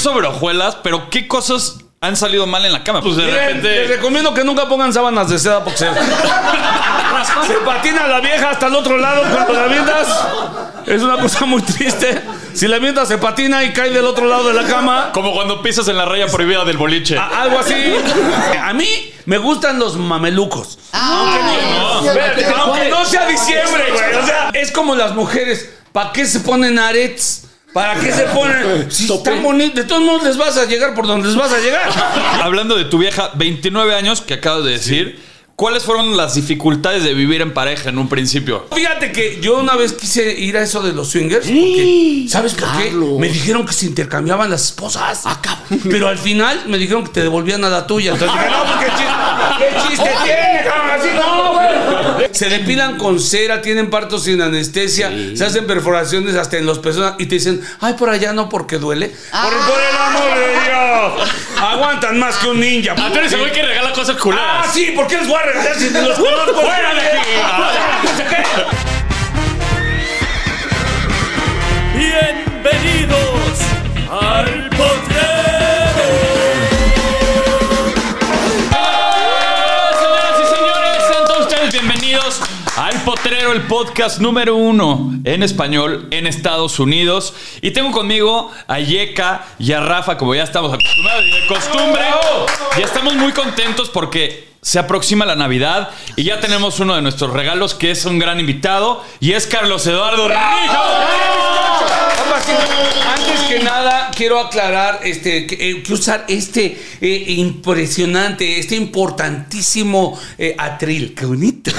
sobre hojuelas, pero ¿qué cosas han salido mal en la cama? Pues de Miren, les repente. recomiendo que nunca pongan sábanas de seda porque se, se patina la vieja hasta el otro lado cuando la avientas. Es una cosa muy triste. Si la avientas se patina y cae del otro lado de la cama. Como cuando pisas en la raya prohibida del boliche. a- algo así. A mí me gustan los mamelucos. Espérate, aunque no sea diciembre, güey. O sea, es como las mujeres. ¿Para qué se ponen arets? ¿Para qué se ponen? Si están bonitos, de todos modos les vas a llegar por donde les vas a llegar. Hablando de tu vieja, 29 años que acabas de decir, ¿cuáles fueron las dificultades de vivir en pareja en un principio? Fíjate que yo una vez quise ir a eso de los swingers. Porque, ¿Sabes por qué? Me dijeron que se intercambiaban las esposas. Pero al final me dijeron que te devolvían a la tuya. Entonces dije, no, pues, ¿qué chiste, qué chiste tiene, cabrón? Así no, güey. Se depilan con cera, tienen partos sin anestesia, se hacen perforaciones hasta en los pezones y te dicen, ay, por allá no porque duele. Por, por el amor de Dios. Aguantan más que un ninja. Ah, tú eres el güey que regala cosas Ah, culeras. sí, ¿por qué les regalar si te los. Bienvenidos al potrero. Potrero, el podcast número uno en español en Estados Unidos. Y tengo conmigo a Yeka y a Rafa, como ya estamos acostumbrados y de costumbre. Y estamos muy contentos porque se aproxima la Navidad y ya tenemos uno de nuestros regalos que es un gran invitado y es Carlos Eduardo. Papacito, Antes que nada, quiero aclarar este, que, eh, que usar este eh, impresionante, este importantísimo eh, atril. Qué bonito,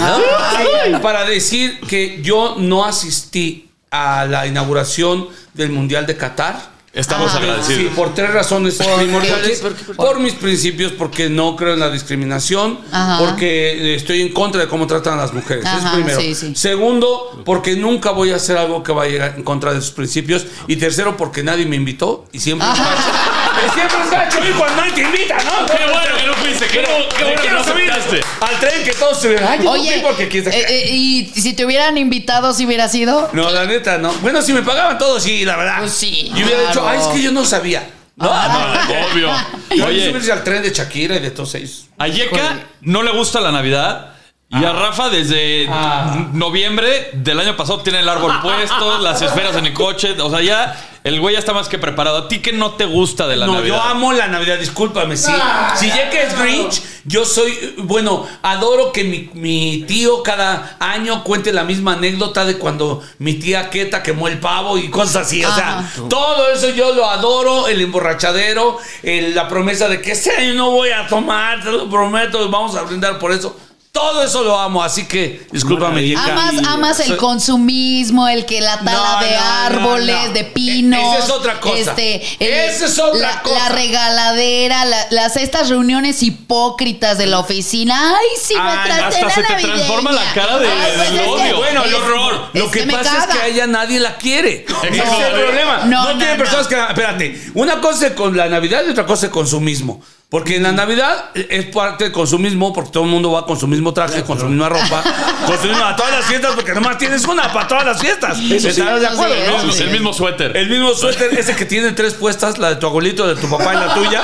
¿no? Para decir que yo no asistí a la inauguración del Mundial de Qatar. Estamos Sí, agradecidos. por tres razones primordiales. ¿Por qué? ¿Por Por, qué? mis principios, porque no creo en la discriminación, Ajá. porque estoy en contra de cómo tratan a las mujeres. Eso es Ajá, primero. sí, sí. Segundo, porque nunca voy a hacer algo que vaya en contra de sus principios. Y tercero, porque nadie me invitó y siempre es gacho. Y siempre es gacho ir cuando nadie te invita, ¿no? Qué bueno que no fuiste, qué, bueno que no aceptaste. al tren que todos se ven. Ay, yo no Oye, porque quién sabe eh, eh, y si te hubieran invitado, si hubiera sido. No, la neta, no. Bueno, si me pagaban todos, sí, la verdad. Pues sí, Y hubiera dicho, claro. ay, es que yo no sabía. No, Ah, obvio. Oye, subirse al tren de Shakira y de todos ellos. A Yeka no le gusta la Navidad. Y a Rafa desde Ah. noviembre del año pasado tiene el árbol puesto, las esferas en el coche. O sea, ya el güey ya está más que preparado. ¿A ti qué no te gusta de la no, Navidad? yo amo la Navidad, discúlpame. Sí. Si ya que es Grinch, yo soy, bueno, adoro que mi, mi tío cada año cuente la misma anécdota de cuando mi tía Queta quemó el pavo y cosas así. O sea, todo eso yo lo adoro, el emborrachadero, el- la promesa de que este año no voy a tomar, te lo prometo, vamos a brindar por eso. Todo eso lo amo, así que discúlpame, Yeka. Amas, amas el Soy- consumismo, el que la tala No, de no, no, árboles, no. de pinos. E- esa es otra cosa. Este, Esa es otra la, cosa. La regaladera, la- las estas reuniones hipócritas de la oficina. Ay, sí, me Ay, traté hasta la se te navideña. transforma la cara de- Ay, pues del es que- odio. Bueno, el es- horror. Lo es que, me pasa es caga. que a ella nadie la quiere. Ese es el problema. No, No, no, tiene no. personas que. Espérate. Una cosa es con la Navidad y otra cosa es consumismo. Porque en la Navidad es parte del consumismo, porque todo el mundo va con su mismo traje, con su misma ropa, con su misma a todas las fiestas, porque nomás tienes una para todas las fiestas. ¿Estás de acuerdo? sí, no? sí. El mismo suéter. El mismo suéter, ese que tiene tres puestas, la de tu abuelito, de tu papá y la tuya.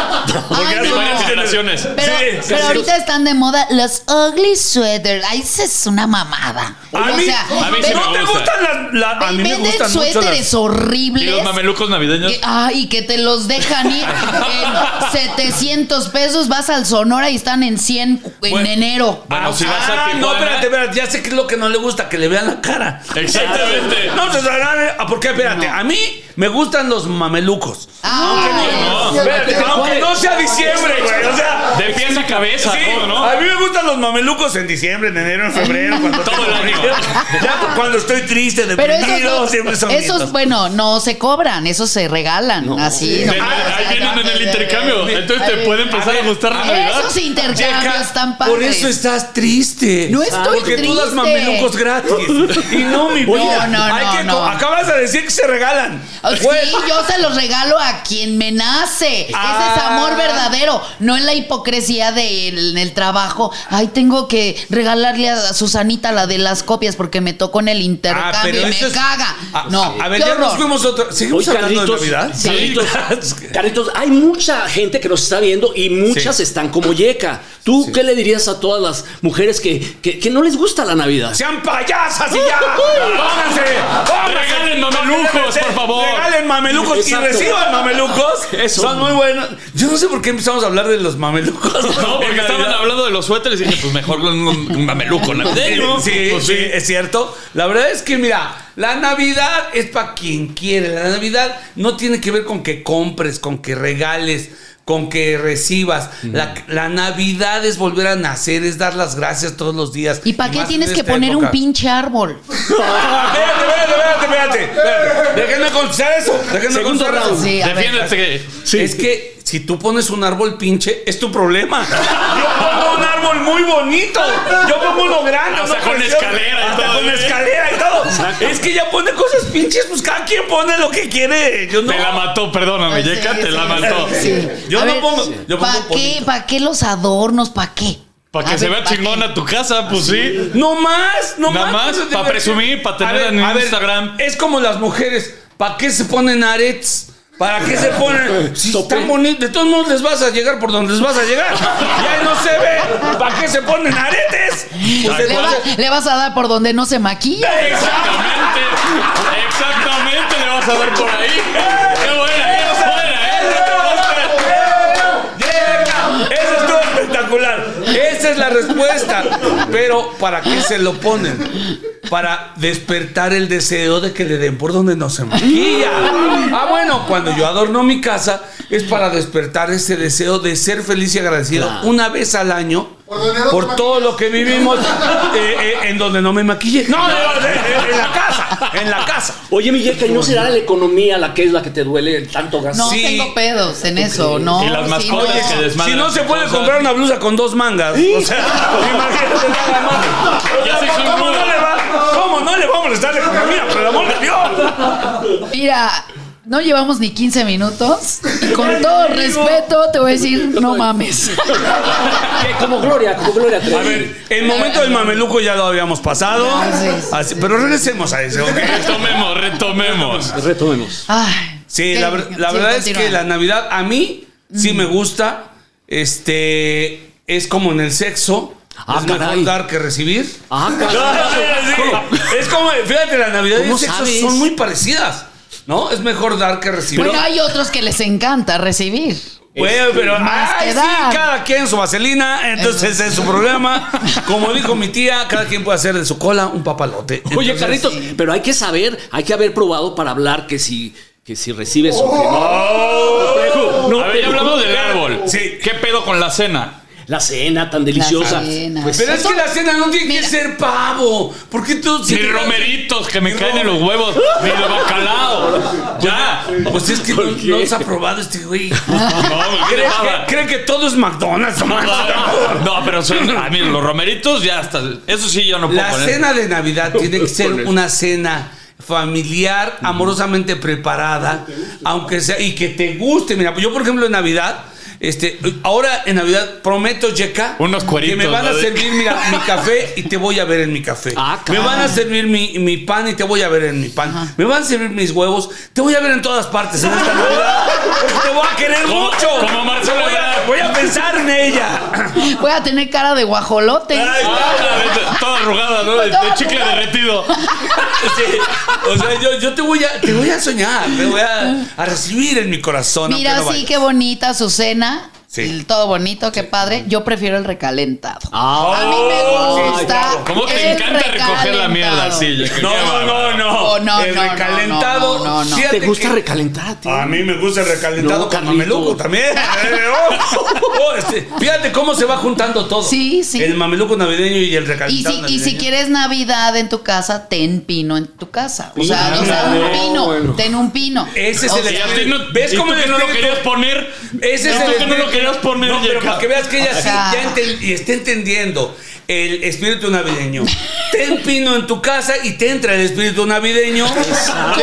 Porque Ay, ya no. son Varias generaciones. Pero, Sí, sí, pero sí. ahorita están de moda los ugly sweaters. Ay, esa es una mamada. A mí, a mí sí ¿no me te gusta. gustan las. la- a mí me gustan mucho suéteres las. ¿Y horribles. los mamelucos navideños? Que- ay, que te los dejan ir en 700 pesos, vas al Sonora y están en 100 en Bueno. enero. Bueno, si vas a Ah, Tijuana- no, espérate, espérate, ya sé qué es lo que no le gusta, que le vean la cara. Exactamente. No, se ah, porque espérate, a mí me gustan los mamelucos. Ah, no. Espérate, aunque no sea diciembre, güey, o sea, De pies a cabeza, sí, todo, ¿no? a mí me gustan los mamelucos en diciembre, en enero, en febrero, cuando Todo el año. Ya cuando estoy triste, Pero deprimido, esos, no- siempre son esos, bueno, no se cobran, esos se regalan, así. No. ahí vienen en el intercambio. Entonces te puede empezar a gustar la Navidad. Esos intercambios Checa, están padres. por eso estás triste. No estoy Porque tú das triste. mamelucos gratis. Y no, mi vida. no, no, que no. Acabas de decir que se regalan. Sí, yo se los regalo a quien me nace. Ese es Ah. amor verdadero, no en la hipocresía en el trabajo. Ay, tengo que regalarle a Susanita la de las copias porque me tocó en el intercambio y me es- caga. Ah, no, A ver, ya nos horror. fuimos otra. ¿Seguimos Oye, hablando Carlitos, de Navidad? Carlitos, Carlitos, hay mucha gente que nos está viendo y muchas Sí. están como Yeka. ¿Tú qué le dirías a todas las mujeres que, que, que no les gusta la Navidad? ¡Sean payasas y ya! ¡Pónganse! ¡Pónganse! Por favor. Regalen mamelucos Exacto. y reciban mamelucos. Eso. Son muy buenos. Yo no sé por qué empezamos a hablar de los mamelucos. No, porque estaban hablando de los suéteres y dije, pues mejor un, un mameluco navideño. Sí, Pues sí, es cierto. La verdad es que, mira, la Navidad es para quien quiere. La Navidad no tiene que ver con que compres, con que regales, con que recibas. La, la Navidad es volver a nacer, es dar las gracias todos los días. ¿Y para qué tienes en que poner un época. pinche árbol? Espérate, espérate, espérate. Déjenme contestar eso. Déjenme contestar eso. Sí. Defiéndete. Es que si tú pones un árbol pinche, es tu problema. Un árbol muy bonito. Yo pongo uno grande. Hasta con precioso, escalera y hasta todo, con ¿eh? escalera y todo. Es que ya pone cosas pinches, pues cada quien pone lo que quiere. Yo no. Te la mató, perdóname, Sí, Yeka, te sí, la mató. Yo A no ver, pongo- yo pongo ¿Para qué. ¿Para qué los adornos? ¿Para qué? Para que A se ver, vea ¿pa' chingona tu casa, pues sí. No más, no Nada más. más, Eso te pa' iba a decir. presumir, pa' tener A ver, en a ver, Instagram. Es como las mujeres. ¿Para qué se ponen aretes? ¿Para qué se ponen? Si están bonitos, de todos modos les vas a llegar por donde les vas a llegar. Ya no se ve. ¿Para qué se ponen aretes? Pues Le, va- entonces- le vas a dar por donde no se maquilla. Exactamente. Exactamente, le vas a dar por ahí. Qué buena, qué buena, ¿eh? Eso estuvo espectacular. Esa es la respuesta. Pero ¿para qué se lo ponen? Para despertar el deseo de que le den por donde no se maquilla. Ah, bueno, cuando yo adorno mi casa es para despertar ese deseo de ser feliz y agradecido una vez al año Por donde no te por todo lo que vivimos eh, eh, en donde no me maquille. No, no, no, en, la casa, en la casa. Oye, mi ¿y no será la economía la que es la que te duele el tanto gasto? No Sí. tengo pedos en eso, no. Y las sí, mascotas no. que desmadran Si no se puede cosas. comprar una blusa con dos mangas. O sea, imagínate nada más. Ya se ¿Cómo no le va, cómo no le va a molestar la economía? Por el amor de Dios. Mira, no llevamos ni 15 minutos. Y con todo respeto, te voy a decir, no mames. ¿Qué? Como Gloria, como Gloria. A ver, el momento del mameluco ya lo habíamos pasado. sí, sí. Así- pero regresemos a ese, ¿ok? Retomemos, retomemos. Retomemos. Ay, Sí, la, verdad es que la Navidad a mí sí me gusta. Este es como en el sexo. Ah, es mejor caray. dar que recibir. Ah, No, caray. sí. Es como, fíjate, la Navidad y el ¿Cómo sexo sabes? son muy parecidas. ¿No? Es mejor dar que recibir. Bueno, hay otros que les encanta recibir. Bueno, pero Más ay, que sí, dar. cada quien su vaselina, entonces es su problema. Como dijo mi tía, cada quien puede hacer de su cola un papalote. Oye, Entonces, Carlitos, pero hay que saber, hay que haber probado para hablar que si, que si recibes o que no. No, A ver, ya hablamos del árbol. Sí. ¿Qué pedo con la cena? La cena tan deliciosa. cena. Pues, Pero es que la cena no tiene Mira. que ser pavo. ¿Por qué tú Ni romeritos que me caen en los huevos, ni de bacalao. Ya. Pues es que no, no se ha probado este güey. No, me ¿Cree que, cree que todo es McDonald's? No, pero son. A mí, los romeritos ya hasta. Eso sí, yo no puedo La poner. cena de Navidad tiene que ser una cena familiar, amorosamente preparada, aunque sea y que te guste. Mira, yo por ejemplo en Navidad, este, ahora en Navidad prometo, Yeka, Unos que cueritos, me van a ¿no? servir, mira, mi café y te voy a ver en mi café. Ah, me van a servir mi, mi pan y te voy a ver en mi pan. Me van a servir mis huevos, te voy a ver en todas partes en esta Navidad, porque te voy a querer Como- mucho. como Marcelo voy a, Ebrard. voy a pensar en ella. Voy a tener cara de guajolote. Ah, toda arrugada, ¿no? De, de chicle derretido. Sí. O sea, yo, yo te voy a te voy a soñar, te voy a, a recibir en mi corazón. Mira, no sí, vayas. qué bonita su cena. Sí. El todo bonito, qué padre. Yo prefiero el recalentado. Ah, A mí me gusta. claro. ¿Cómo te el encanta recoger la mierda? Qué No, no, bárbaro. no. Oh, no, el no, no, recalentado. no, no, no. ¿Te gusta que- recalentar a ti? A mí me gusta el recalentado No, con mameluco también. Eh, oh, oh, este, fíjate cómo se va juntando todo. Sí, sí. El mameluco navideño y el Y recalentado si, y si quieres Navidad en tu casa, ten pino en tu casa. O sea, Sí, o sea, no, un pino. bueno. Ten un pino. Ese es O el Y no, ¿Ves ¿y cómo que no lo querías poner? Ese es ¿Y el que no lo menos ponme No, pero para que veas que ella sí sea. ya enten- y esté entendiendo el espíritu navideño. Ten pino en tu casa y te entra el espíritu navideño. De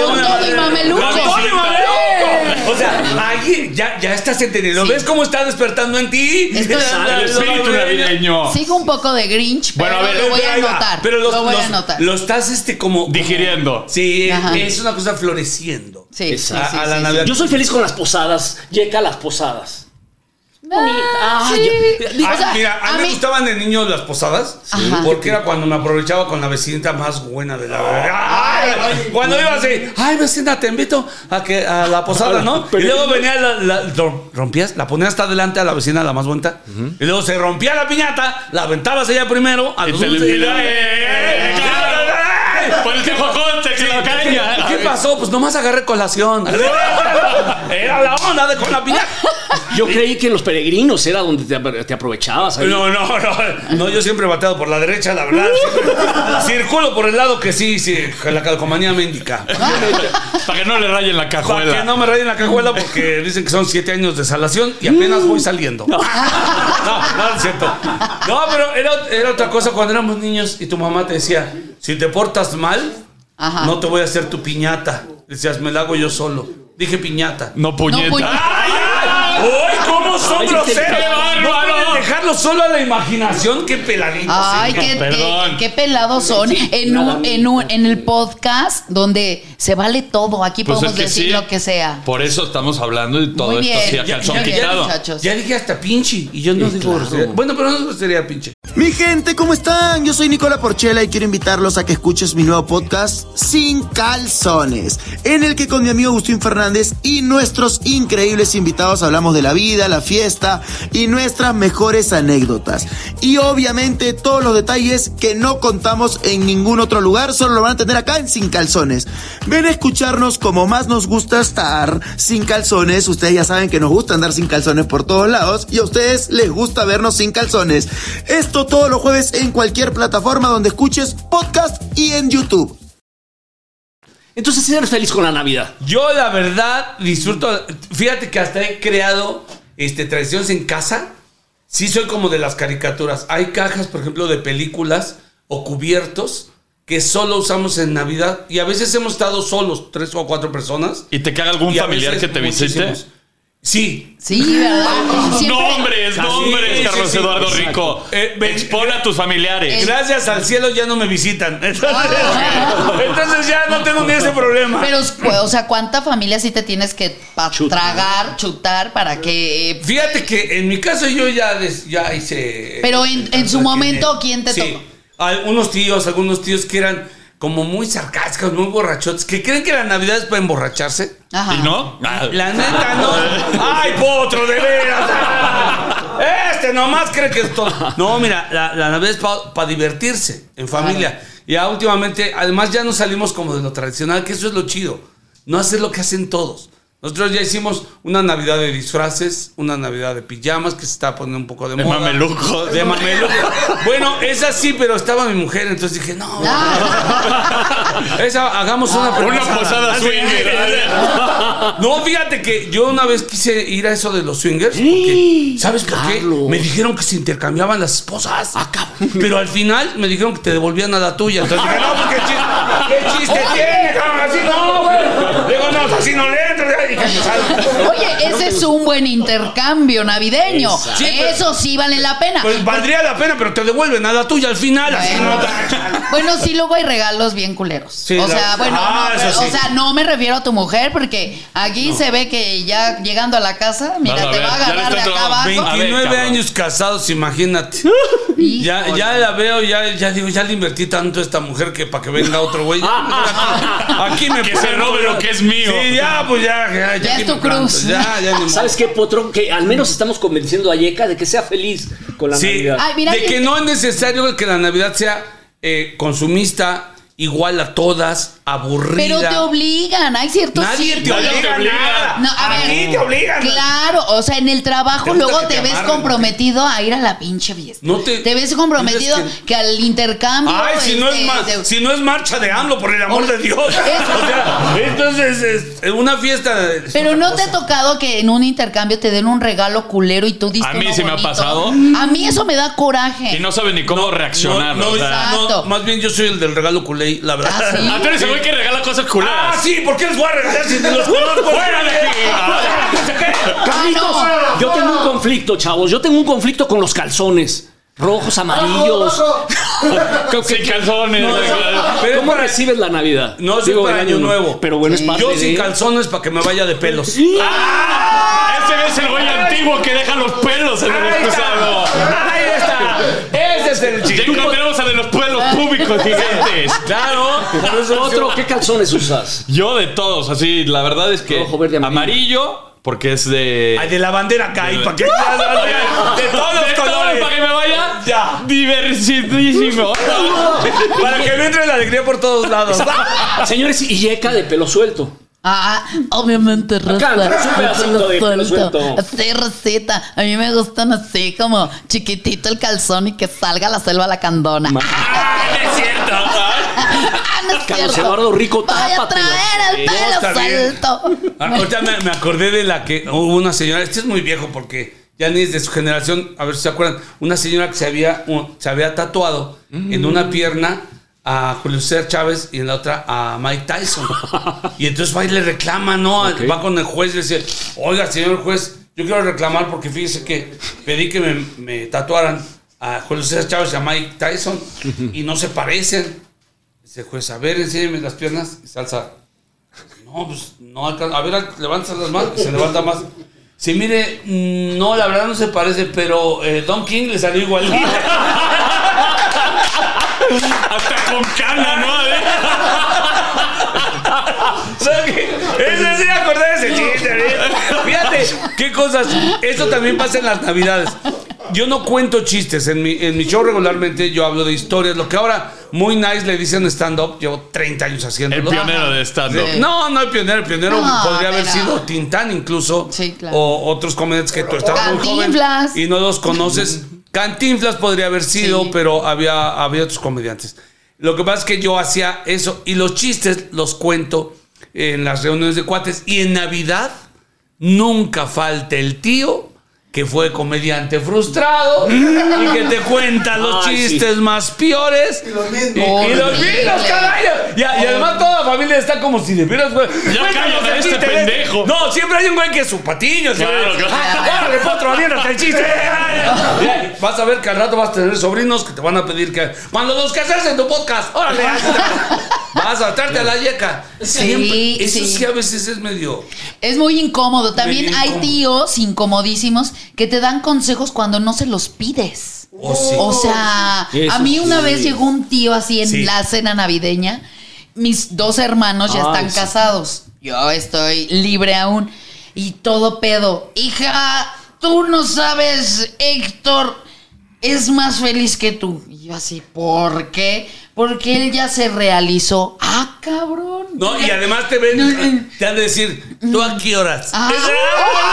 Con una todo y manera- mameluco. Con todo y mameluco. O sea, ahí ya, ya estás entendiendo. Sí. ¿Ves cómo está despertando en ti? Estoy- El espíritu navideño. Sigo un poco de Grinch, pero Bueno, a ver, lo voy a anotar. Pero los- lo voy los- a anotar. Lo estás este como. como- Digiriendo. Sí, Ajá. es una cosa floreciendo. Sí, sí, Exacto. sí, A- a la sí, Navidad. Yo soy feliz con las posadas. Yeca, las posadas. Ah, Ah, sí. Ah, sea, mira, a mí me gustaban de niños las posadas porque era cuando me aprovechaba con la vecinita más buena de la Ay, Cuando iba así, ay vecina, te invito a que a la posada, ¿no? Y luego venía la, la- ro- rompías, la ponías hasta adelante a la vecina la más bonita. Y luego se rompía la piñata, la aventabas ella primero a los Por el que jocote, que lo caña. ¿Qué pasó? Pues nomás agarré colación. Era la onda de con la piñata. Yo creí que en los peregrinos era donde te, te aprovechabas. ahí. No, no, no. No, yo siempre he bateado por la derecha, la verdad. Siempre circulo por el lado que sí, sí, la calcomanía me indica. Para que no le rayen la Para cajuela. que no me rayen la cajuela porque dicen que son siete años de salación y apenas voy saliendo. No, no es cierto. No, pero era, era otra cosa cuando éramos niños y tu mamá te decía, si te portas mal, Ajá. no te voy a hacer tu piñata. Decías, me la hago yo solo. Dije piñata. No puñeta. No, puñeta. ¡Ay, ay! ¡Uy, cómo son Ay, groseros! qué No bárbaro. Dejarlo solo a la imaginación. ¡Qué peladitos! Ay, sí. qué, Perdón. qué- qué pelados son. En, un, en, un- en el podcast donde se vale todo. Aquí Pues podemos es que decir sí. lo que sea. Por eso estamos hablando de todo Muy esto bien. así a Ya- calzón ya- ya- quitado. muchachos. Ya dije hasta pinche. Y yo no digo grosería. Bueno, pero no sería pinche. Mi gente, ¿cómo están? Yo soy Nicola Porchela y quiero invitarlos a que escuches mi nuevo podcast Sin Calzones, en el que con mi amigo Agustín Fernández y nuestros increíbles invitados hablamos de la vida, la fiesta y nuestras mejores anécdotas. Y obviamente todos los detalles que no contamos en ningún otro lugar, solo lo van a tener acá en Sin Calzones. Ven a escucharnos como más nos gusta estar sin calzones. Ustedes ya saben que nos gusta andar sin calzones por todos lados y a ustedes les gusta vernos sin calzones. Esto todos los jueves en cualquier plataforma donde escuches podcast y en YouTube. Entonces eres feliz con la Navidad. Yo, la verdad, disfruto. Fíjate que hasta he creado este, tradiciones en casa. Sí, soy como de las caricaturas. Hay cajas, por ejemplo, de películas o cubiertos que solo usamos en Navidad. Y a veces hemos estado solos, tres o cuatro personas. ¿Y te caga algún familiar que te visite? Sí. Sí, ¿verdad? Siempre- Nombres, nombres, sí, Carlos sí, Eduardo exacto. Rico. Eh, Expone a tus familiares. Gracias al cielo ya no me visitan. Entonces, entonces ya no tengo ni ese problema. Pero, o sea, ¿cuánta familia sí te tienes que pa- Chutar. tragar, chutar para que... eh, Fíjate que en mi caso yo ya, des- ya hice. Pero en- en su momento, ¿quién te sí, tocó? Algunos tíos, algunos tíos que eran como muy sarcásticos, muy borrachotes, que creen que la Navidad es para emborracharse. Ajá. ¿Y no? Ah, La neta, no. ¡Ay, potro, de veras! Ah, Este nomás cree que es todo. No, mira, la, la Navidad es para divertirse en familia. Ya últimamente, además ya no salimos como de lo tradicional, que eso es lo chido. No hacer lo que hacen todos. Nosotros ya hicimos una Navidad de disfraces, una Navidad de pijamas, que se está poniendo un poco de, De moda. mamelucos. De mamelucos. Bueno, esa sí, pero estaba mi mujer, entonces dije, no. Esa, hagamos una Una posada swinger. no, fíjate que yo una vez quise ir a eso de los swingers. Porque, ¿Sabes por qué? Carlos. Me dijeron que se intercambiaban las esposas. Pero al final me dijeron que te devolvían a la tuya. Entonces dije, no, pues qué chiste, qué chiste tiene, cabrón, así no, güey. No, así no le entro. Salga. Oye, ese es un buen intercambio navideño. Pero- Eso sí vale la pena. Pues valdría la pena, pero te devuelven a la tuya al final. Así Bueno. no. Bueno, sí, luego hay regalos bien culeros. Sí, o la- sea, bueno, Ah, no, eso pero- sí. o sea, no me refiero a tu mujer, porque aquí se ve que ya llegando a la casa, mira, Vas a te ver, va a agarrar de acá abajo. 29 cabrón. años casados, imagínate. Ya, ya la veo, ya, ya digo, ya le invertí tanto a esta mujer que para que venga otro güey. Aquí me Que puse se robe lo que es mío. Sí, ya, pues ya. Ya, Ya que es tu cruz. Ya, ya. ¿Sabes qué, Potro? Que al menos estamos convenciendo a Yeka de que sea feliz con la Sí, Navidad. Ay, mira de que- que no es necesario que la Navidad sea eh, consumista, igual a todas. Aburrida. Pero te obligan, hay ciertos Nadie te te obliga a obliga. nada. No, a ver. te obligan. Claro, o sea, en el trabajo Te luego te, te ves amarren, comprometido a ir a la pinche fiesta. No te- ves comprometido dices que... al intercambio. Ay, si no, es este, ma- de- si no es marcha de AMLO, por el amor de Dios. O sea, entonces es una fiesta. es Pero no te ha tocado que en un intercambio te den un regalo culero y tú diste A mí sí me ha bonito? pasado. A mí eso me da coraje. Y no sabe ni cómo reaccionar. No, o sea. no, Exacto. más bien yo soy el del regalo culé, la verdad. Ah, ¿sí? Ah, güey que regala cosas Ah, culeras. sí, ¿por qué les voy a regalar si ni los conozco? ¡Fuera de aquí! Carlitos, Ah, yo tengo un conflicto, chavos. Yo tengo un conflicto con los calzones. Rojos, amarillos. Sin calzones. Pero ¿Cómo recibes la Navidad? No, soy Digo, para Año Nuevo. Pero bueno, es parte Yo de... sin calzones para que me vaya de pelos. Ese es el güey antiguo que deja los pelos en el excusado. está. Ahí está. Ese es el Ya chiste. encontramos a de los pelos públicos gigantes. Claro. Otro, ¿qué calzones usas? Yo de todos, así, la verdad es que Rojo, verde, amarillo. Porque es de. Ay, de la bandera. ¿Y para qué? De todos de los todo colores. para que me vaya Ya. diversidísimo. Para que me entre la alegría por todos lados. Señores, y yeca de pelo suelto. Ah, obviamente rosa. Acá, suelto. Sí, rosita. A mí me gustan así como chiquitito el calzón y que salga la selva la candona. Ah, no es cierto. Ah, no es Carlos cierto. Eduardo Rico, Voy a traer el pelo suelto. Ah, Ahorita me, me acordé de la que hubo una señora, este es muy viejo porque ya ni es de su generación, a ver si se acuerdan, una señora que se había, se había tatuado en una pierna a Julio César Chávez y en la otra a Mike Tyson. Y entonces va y le reclama, ¿no? Va con el juez y le dice, oiga, señor juez, yo quiero reclamar porque fíjese que pedí que me, me tatuaran a Julio César Chávez y a Mike Tyson y no se parecen. Dice el juez, a ver, enséñeme las piernas y salsa. No, pues no alcanza. A ver, levanta las manos. Se levanta más. Sí, mire, mm, no, la verdad no se parece, pero eh, Don King le salió igual. Hasta con cana, ¿no? Ese sí me acordé de ese chiste. ¿eh? Fíjate, qué cosas. Esto también pasa en las navidades. Yo no cuento chistes. En mi, en mi show regularmente yo hablo de historias. Lo que ahora muy nice le dicen stand-up. Llevo 30 años haciéndolo. El pionero de stand-up. Sí. No, no el pionero. El pionero No, podría haber pero- sido Tintán incluso. Sí, claro. O otros comediantes que tú estabas muy joven y no los conoces. Cantinflas podría haber sido, Sí. pero había, había otros comediantes. Lo que pasa es que yo hacía eso y los chistes los cuento en las reuniones de cuates y en Navidad nunca falta el tío que fue comediante frustrado y que te cuenta los Ay, sí. chistes más peores y los mismos. Y, los mismos, caray. Y, y además toda la familia está como si de veras, güey. Cuéntanos cállate, el este pendejo. No, siempre hay un güey que es su patiño. Claro, claro. Ah, potro, aviéntate el chiste. Ya, Vas a ver que al rato vas a tener sobrinos que te van a pedir que. Cuando los cases en tu podcast, órale. Vas a saltarte a la yeca. Sí, Eso sí. sí a veces es medio. Es muy incómodo. También Medio hay incómodo. tíos incomodísimos que te dan consejos cuando no se los pides. Oh, sí. O sea, Eso a mí una sí. vez llegó un tío así en Sí. la cena navideña. Mis dos hermanos ya están casados. Yo estoy libre aún. Y todo pedo. Hija, tú no sabes, Héctor es más feliz que tú. Y yo así, ¿por qué? Porque él ya se realizó. Ah, cabrón. No, y además te ven, te han de decir, ¿tú a qué horas? Ah.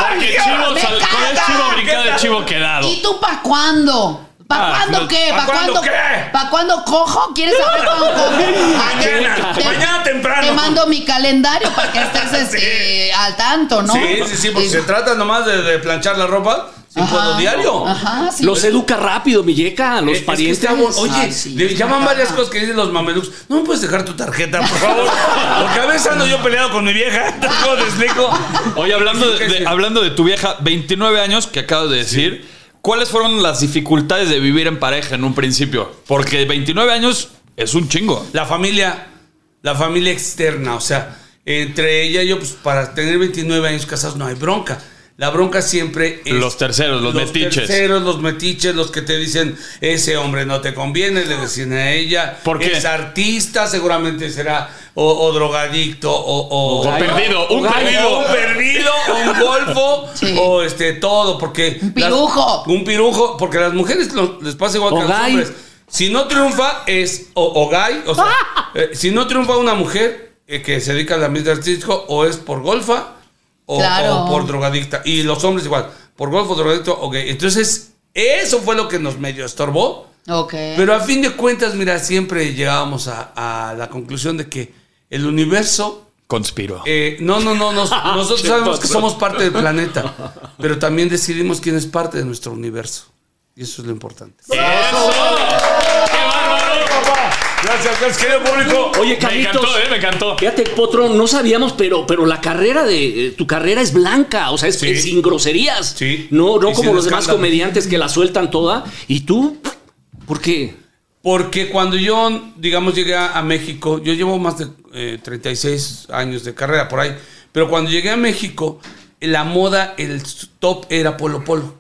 Porque chivo, con el chivo brincado de chivo quedado. ¿Y tú pa' cuándo? ¿Pa' Ah, cuándo qué? ¿pa' ¿Pa' cuándo qué? ¿Pa' cuándo cojo? ¿Quieres saber cuándo cojo? Mañana, Te- mañana temprano. Te mando mi calendario para que estés este, al tanto, ¿no? Sí, sí, sí, porque Eh, se trata nomás de, de planchar la ropa sin ajá, puedo diario. Ajá, sí. Los educa rápido, mi yeca, los Es- es que parientes. está Oye, sí, le llaman encanta. varias cosas que dicen los mamelucos. No me puedes dejar tu tarjeta, por favor. Porque a veces ando yo peleado con mi vieja. ¿Cómo te explico? Oye, hablando Sí, de, que de- sí. hablando de tu vieja, 29 años que acabas de decir, ¿cuáles fueron las dificultades de vivir en pareja en un principio? Porque 29 años es un chingo. La familia, la familia externa, o sea, entre ella y yo, pues para tener 29 años casados no hay bronca. La bronca siempre es. Los terceros, los metiches. Los terceros, los metiches, los que te dicen, ese hombre no te conviene, le decían a ella. ¿Por qué? Es artista, seguramente será o, o drogadicto o. o- O perdido, un o perdido. Un perdido, o un golfo, Sí. o este, todo, porque. Un pirujo. las- un pirujo, porque a las mujeres lo- les pasa igual O que a los hombres. Si no triunfa es o, o gay, o sea, eh, si no triunfa una mujer eh, que se dedica al ambiente artístico o es por golfa o, Claro. o por drogadicta. Y los hombres igual, por golfo, drogadicto o gay. Entonces, eso fue lo que nos medio estorbó. Ok. Pero a fin de cuentas, mira, siempre llegábamos a, a la conclusión de que el universo Conspiro. eh, no, no, no, nos- nosotros ¿Qué sabemos que somos parte del planeta, pero también decidimos quién es parte de nuestro universo. Y eso es lo importante. ¡Eso! Gracias, gracias, querido público. Oye, Me Carlitos. encantó, ¿eh? Me encantó. Fíjate, Potro, no sabíamos, pero, pero la carrera de. eh, tu carrera es blanca, o sea, es, Sí. es sin groserías. Sí. No, no Y como los demás comediantes que la sueltan toda. ¿Y tú? ¿Por qué? Porque cuando yo, digamos, llegué a, México, yo llevo más de eh, 36 años de carrera por ahí, pero cuando llegué a México, la moda, el top era Polo Polo.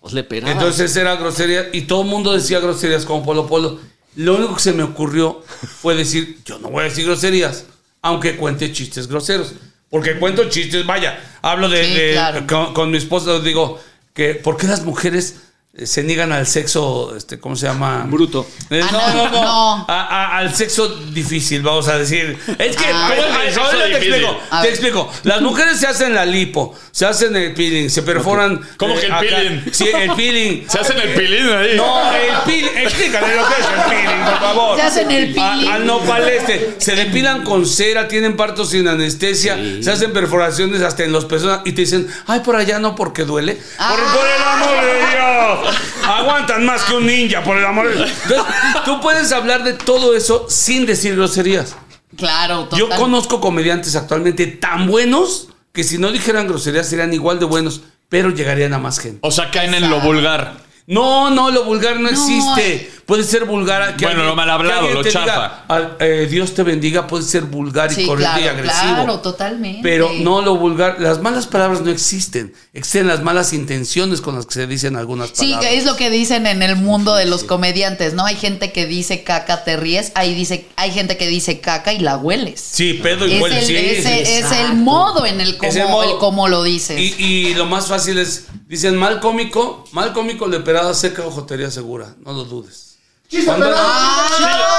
Pues le. Entonces era grosería y todo el mundo decía groserías como Polo Polo. Lo único que se me ocurrió fue decir, yo no voy a decir groserías, aunque cuente chistes groseros. Porque cuento chistes, vaya, hablo de, Sí, de- claro. con, con mi esposa, digo, que ¿por qué las mujeres se niegan al sexo, este, ¿cómo se llama? Bruto. Eh, Ah, no, no, no, no. no. A- a- al sexo difícil, vamos a decir. Es que, Ah. a ver, ¿Cómo es te explico, A te ver. explico. Las mujeres se hacen la lipo, se hacen el peeling, se perforan. ¿Cómo que el peeling? Sí, el peeling. Se hacen el pilín ahí. No, el peeling. Explícale lo que es el peeling, por favor. Se hacen el peeling. Al nopal este. Se depilan con cera, tienen partos sin anestesia, se hacen perforaciones hasta en los pezones y te dicen, ay, por allá no porque duele. Ah. Por, por el amor de Dios. Aguantan más que un ninja, por el amor de Dios. Entonces, tú puedes hablar de todo eso sin decir groserías. Claro, total. Yo conozco comediantes actualmente tan buenos que si no dijeran groserías serían igual de buenos, pero llegarían a más gente. O sea, caen en lo vulgar. No, no, lo vulgar no, No. existe. Puede ser vulgar. que Bueno, lo mal hablado, lo chafa. diga, "Al- eh, Dios te bendiga, puede ser vulgar y Sí, corriente claro, y agresivo. claro, totalmente. Pero no lo vulgar. Las malas palabras no existen. Existen las malas intenciones con las que se dicen algunas Sí, palabras. que es lo que dicen en el mundo de los comediantes, ¿no? Hay gente que dice caca, te ríes, hay, dice, hay gente que dice caca y la hueles. Sí, pedo y es, huele, el, sí, ese- sí. es el modo en el Es cómo, el modo. el cómo lo dices. Y, y lo más fácil es, dicen mal cómico, mal cómico de perada seca o jotería segura. No lo dudes. Cuando-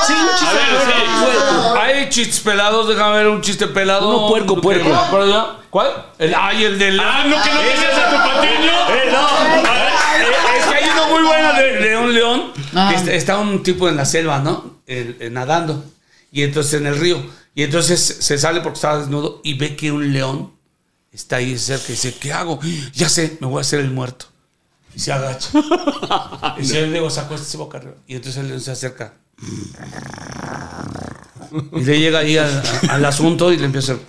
Sí, un chiste A ver, puerco, sí. puerco. Hay chistes pelados, déjame ver un chiste pelado. Uno puerco, puerco. ¿Cuál? El, ay, el del. Ah, no, que no querías a tu patiño. Eh, no, eh, es que hay uno muy bueno de, de un león. Ah. Está, está un tipo en la selva, ¿no? El- el nadando. Y entonces en el río. Y entonces se sale porque estaba desnudo y ve que un león está ahí cerca y dice, ¿qué hago? Ya sé, me voy a hacer el muerto. Y se agacha. y se acuesta y se boca arriba. Y entonces el león se acerca. Y le llega ahí al, al asunto y le empieza a hacer...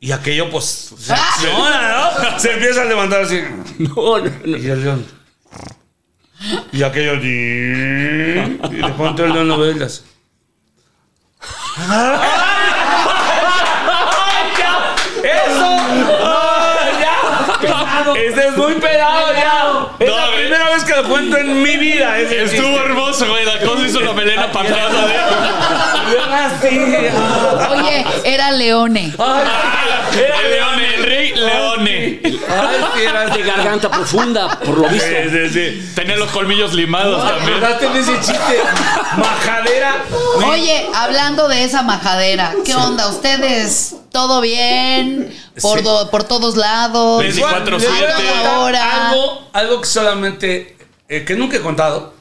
Y, y aquello pues se ¿no? Se empieza a levantar así. No, no, no. Y el león. Y aquello. Y de pronto el león lo ve y le hace. ¡Eso! ¡No, Este es muy pelado ya. Es No, la ver. primera vez que lo cuento en mi vida. ese Estuvo chiste. hermoso, güey. La cosa hizo la melena para atrás. ¿eh? Así. Oye, era Leone. Era Leone, el rey Leone. Ay, sí, era De garganta profunda, por lo visto. Sí, sí, sí. Tenía los colmillos limados también. ¿Acordaste de ese chiste? Majadera. Oye, hablando de esa majadera, ¿qué onda? ¿Ustedes todo bien? Por, Sí. do- por todos lados. Les voy a- 24/7. les voy a contar Ahora. Algo, algo que solamente, eh, que nunca he contado.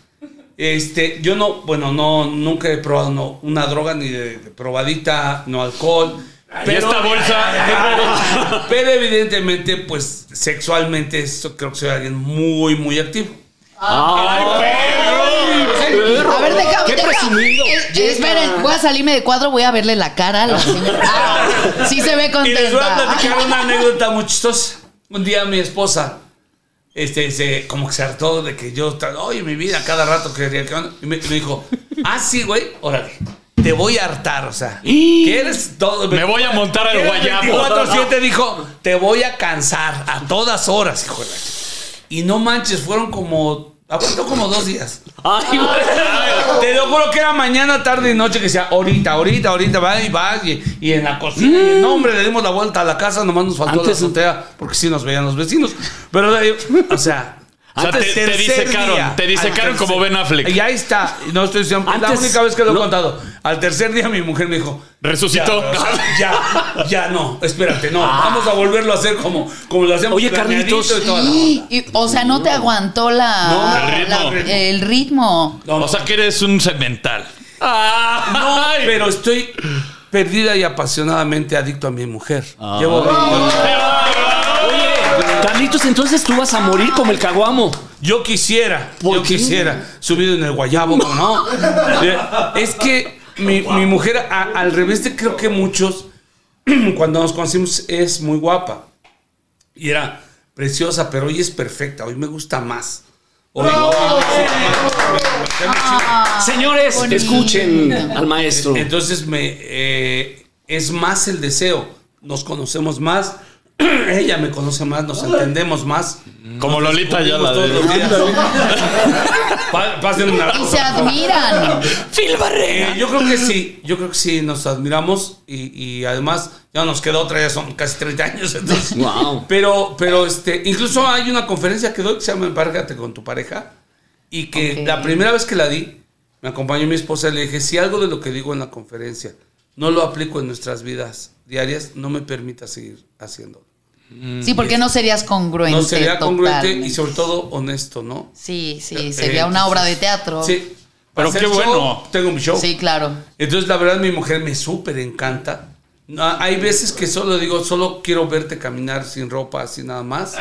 Este, yo no, bueno, no, nunca he probado no, una droga ni de, de probadita, no alcohol. Y esta bolsa. pero evidentemente, pues, sexualmente, eso creo que soy alguien muy, muy activo. ¡Ay, perro! A ver, déjame. ¡Qué presumido! Eh, eh, esperen, voy a salirme de cuadro, voy a verle la cara a la señora. Ah, sí se ve Y les voy a contenta. platicar una anécdota muy chistosa. Un día mi esposa, este, se, como que se hartó de que yo, oye, mi vida, cada rato quería que... Y me, me dijo, ah, sí, güey, órale, te voy a hartar, o sea, que eres todo... Me voy a montar al guayabo. 24/7 dijo, te voy a cansar a todas horas, hijo de la Y no manches, fueron como... Aguantó como dos días. ¡Ay, güey! Te lo juro que era mañana, tarde y noche que decía ahorita, ahorita, ahorita, va y va. Y, y en la cocina. y no, hombre, le dimos la vuelta a la casa, nomás nos faltó Antes- la azotea, porque sí nos veían los vecinos. Pero, o sea, sea, te, te disecaron, día, te disecaron al como Ben Affleck. Y ahí está. No estoy diciendo. la Antes- única vez que lo he contado. Al tercer día mi mujer me dijo. Resucitó. Ya, ya, ya no. Espérate, no. Vamos a volverlo a hacer como, como lo hacemos. Oye, planeadito Carlitos. y toda la Y- onda. y- o sea, no te aguantó la, No, el ritmo. la- el ritmo. No, no. O sea que eres un segmental. No, Ay. pero estoy perdida y apasionadamente adicto a mi mujer. Ah. Llevo 20 años. Carlitos, entonces tú vas a morir como el caguamo. Yo quisiera, ¿Por yo qué? quisiera, subido en el guayabo, ¿cómo no? Eh, Es que mi, mi mujer, a- al revés de creo que muchos, cuando nos conocimos, es muy guapa. Y era preciosa, pero hoy es perfecta, hoy me gusta más. Hoy. Señores, bonito. escuchen al maestro. Entonces me eh, es más el deseo. Nos conocemos más. Ella me conoce más, nos entendemos más. Como Lolita ya la Todos de. los días. Pa- pasen una Y se admiran. Eh, yo creo que sí, yo creo que sí, nos admiramos y, y además ya nos queda otra, ya son casi 30 años. Entonces, Wow. Pero, pero este, incluso hay una conferencia que doy que se llama Empárgate con tu pareja y que la primera vez que la di, me acompañó mi esposa y le dije, si algo de lo que digo en la conferencia no lo aplico en nuestras vidas diarias, no me permita seguir haciéndolo. Sí, porque no serías congruente. No sería congruente y sobre todo honesto, ¿no? Sí, sí, Eh, sería una obra de teatro. Sí. Pero qué show, bueno. Tengo mi show. Sí, claro. Entonces, la verdad, mi mujer me súper encanta. No, hay veces que solo digo, solo quiero verte caminar sin ropa, así nada más.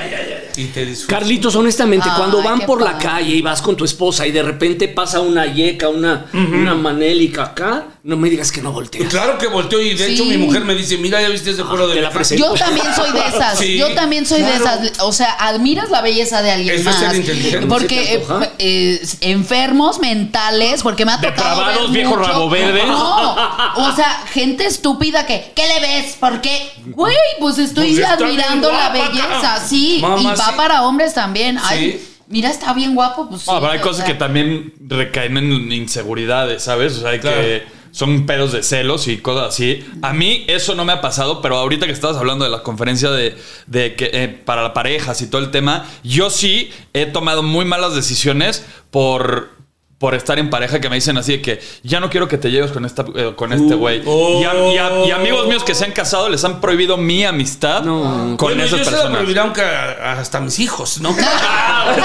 Y te disfruto. Carlitos, honestamente, Ay, cuando van por la calle y vas con tu esposa y de repente pasa una yeca, una, una manélica acá, no me digas que no volteas. Claro que volteo y de Sí. hecho mi mujer me dice, mira, ya viste ese cuero de te la vieja?" presento. Yo también soy de esas. Sí, yo también soy claro. de esas. O sea, admiras la belleza de alguien Eso es más. ser inteligente. ¿Se Porque eh, eh, enfermos mentales, porque me ha tocado. Depravados, ver viejos mucho- rabo verdes. No, o sea, gente estúpida que, ¿qué le ves? ¿Por qué? Güey, pues estoy Pues admirando la belleza, sí. Mamá, y va sí. para hombres también. Ay, Sí. mira, está bien guapo, pues sí. No, pero hay cosas sea. que también recaen en inseguridades, ¿sabes? O sea, hay Claro. que son pedos de celos y cosas así. A mí eso no me ha pasado, pero ahorita que estabas hablando de la conferencia de, de que eh, para las parejas y todo el tema, yo sí he tomado muy malas decisiones por por estar en pareja que me dicen así de que ya no quiero que te lleves con esta eh, con este güey. oh. y, a- y a- y amigos míos que se han casado les han prohibido mi amistad con Bueno, esas yo se la personas. prohibiré aunque a- hasta mis hijos, ¿no? Ah.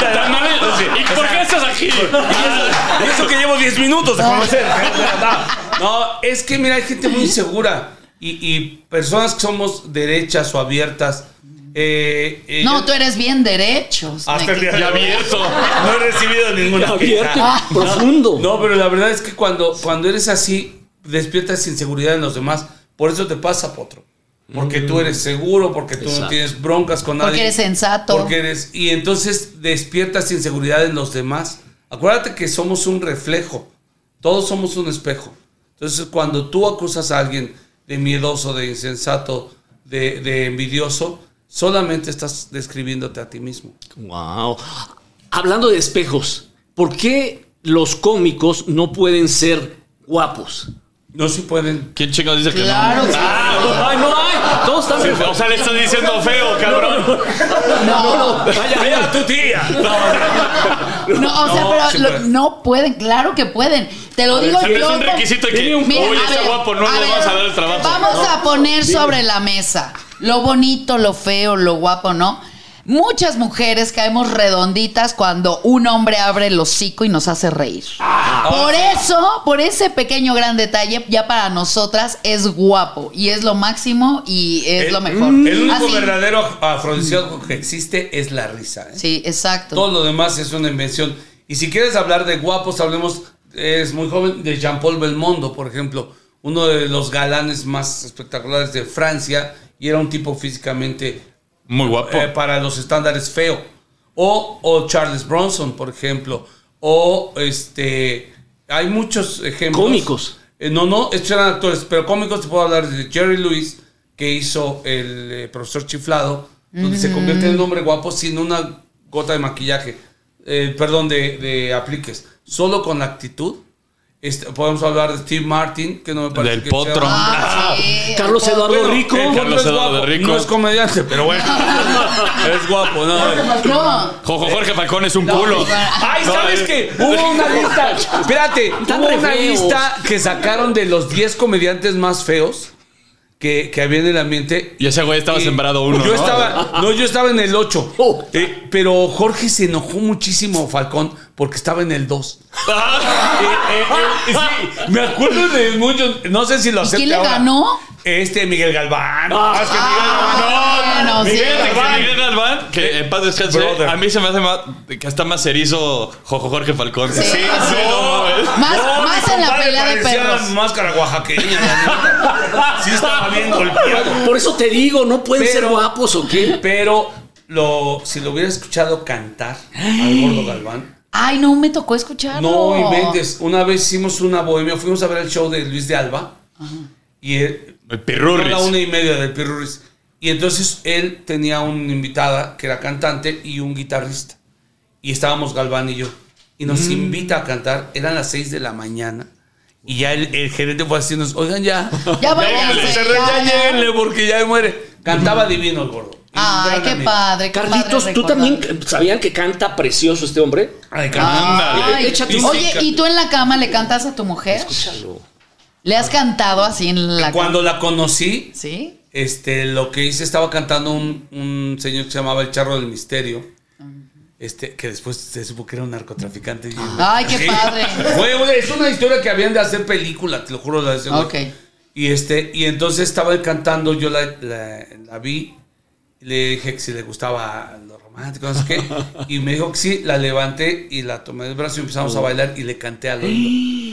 ¿Y por qué estás aquí? Y eso que llevo 10 minutos de conocer. No, es que mira, hay gente muy insegura y, y personas que somos derechas o abiertas. eh, eh, No, yo- tú eres bien derechos. Hasta el día de abierto. No he recibido ninguna Abierto, queja. profundo. No, pero la verdad es que cuando, cuando eres así, despiertas inseguridad en los demás. Por eso te pasa, Potro. Porque tú eres seguro, porque tú no tienes broncas con nadie. Porque eres sensato. Porque eres. Y entonces despiertas inseguridad en los demás. Acuérdate que somos un reflejo. Todos somos un espejo. Entonces, cuando tú acusas a alguien de miedoso, de insensato, de, envidioso, solamente estás describiéndote a ti mismo. Wow. Hablando de espejos, ¿por qué los cómicos no pueden ser guapos? No si pueden. ¿Quién chingados dice que Claro no? que Ah, ay, no hay. Todos están Sí, O sea, le estás diciendo feo, cabrón. No, ¡Vaya tu tía! no, o sea, No, pero sí lo- pueden. no pueden, claro que pueden. Te lo digo Siempre yo. es un requisito de que, Mira, oye, a está ver, guapo, no a le ver, vamos a dar el trabajo. Vamos a poner sobre la mesa lo bonito, lo feo, lo guapo, ¿no? Muchas mujeres caemos redonditas cuando un hombre abre el hocico y nos hace reír. Por eso, por ese pequeño gran detalle, ya para nosotras es guapo y es lo máximo y es El- lo mejor. El único Así. verdadero afrodisíaco que existe es la risa. ¿eh? Sí, exacto. Todo lo demás es una invención. Y si quieres hablar de guapos, hablemos, es muy joven, de Jean-Paul Belmondo, por ejemplo, uno de los galanes más espectaculares de Francia y era un tipo físicamente Muy guapo. eh, para los estándares feo. O, o Charles Bronson, por ejemplo. O este. Hay muchos ejemplos. Cómicos. Eh, no, no, estos eran actores, pero cómicos te puedo hablar de Jerry Lewis, que hizo el eh, profesor chiflado, donde se convierte en un hombre guapo sin una gota de maquillaje. Eh, perdón, de, de apliques. Solo con la actitud. Este, podemos hablar de Steve Martin, que no me parece Del que potro. sea- Ah, sí, Carlos Eduardo Bueno, Rico. Carlos Eduardo Rico. No es comediante, pero bueno. es guapo, ¿no? No. Jojo Jorge Falcón es un culo. Ay, ¿sabes eh. qué? Hubo una lista. Espérate, hubo una feos. lista que sacaron de los 10 comediantes más feos que, que había en el ambiente. Y ese güey estaba Y sembrado uno. Yo ¿no? estaba, no, yo estaba en el 8. Oh. pero Jorge se enojó muchísimo, Falcón, porque estaba en el 2. me acuerdo de muchos. No sé si lo ¿Y acepta quién le ahora. ganó? Este Miguel Galván. Ah. es que Miguel Ah, Galván. bueno, sí. Miguel que Galván. Miguel Galván, que en paz descanse, Brother. a mí se me hace más, que está más erizo Jojo Jorge Falcón. Sí. sí, No, no, Más, No, más en la pelea de perros. máscara oaxaqueña. Sí estaba bien golpeado. Por eso te digo, ¿no pueden ser Pero- guapos o qué? Pero lo, si lo hubiera escuchado cantar al gordo Galván. Ay, no me tocó escucharlo. No inventes. Una vez hicimos una bohemia, fuimos a ver el show de Luis de Alba. Y él, El Pirurris. a la una y media del Pirurris. Y entonces él tenía una invitada que era cantante y un guitarrista. Y estábamos Galván y yo. Y nos invita a cantar. Eran las 6 de la mañana. Y ya el, el gerente fue haciendo, oigan ya. Ya váyanse, Lléguenle, se re- ya, ya ya. porque ya muere. Cantaba divino el gordo. Ay, qué amigo. padre. qué Carlitos, padre ¿tú también sabían que canta precioso este hombre? Ay, canta. Ay, Échate un- Oye, ¿y tú en la cama le cantas a tu mujer? Escúchalo. ¿Le has cantado así en la Cuando cama? la conocí, ¿Sí? este, lo que hice estaba cantando un, un señor que se llamaba El Charro del Misterio. Este, que después se supo que era un narcotraficante. Y- Ay, qué Sí. padre. Es una historia que habían de hacer película, te lo juro. La de ese güey. Ok. Y, este, y entonces estaba él cantando, yo la, la- la vi, le dije que si le gustaba lo romántico, no sé qué. Y me dijo que sí, la levanté y la tomé del brazo y empezamos a bailar y le canté al oído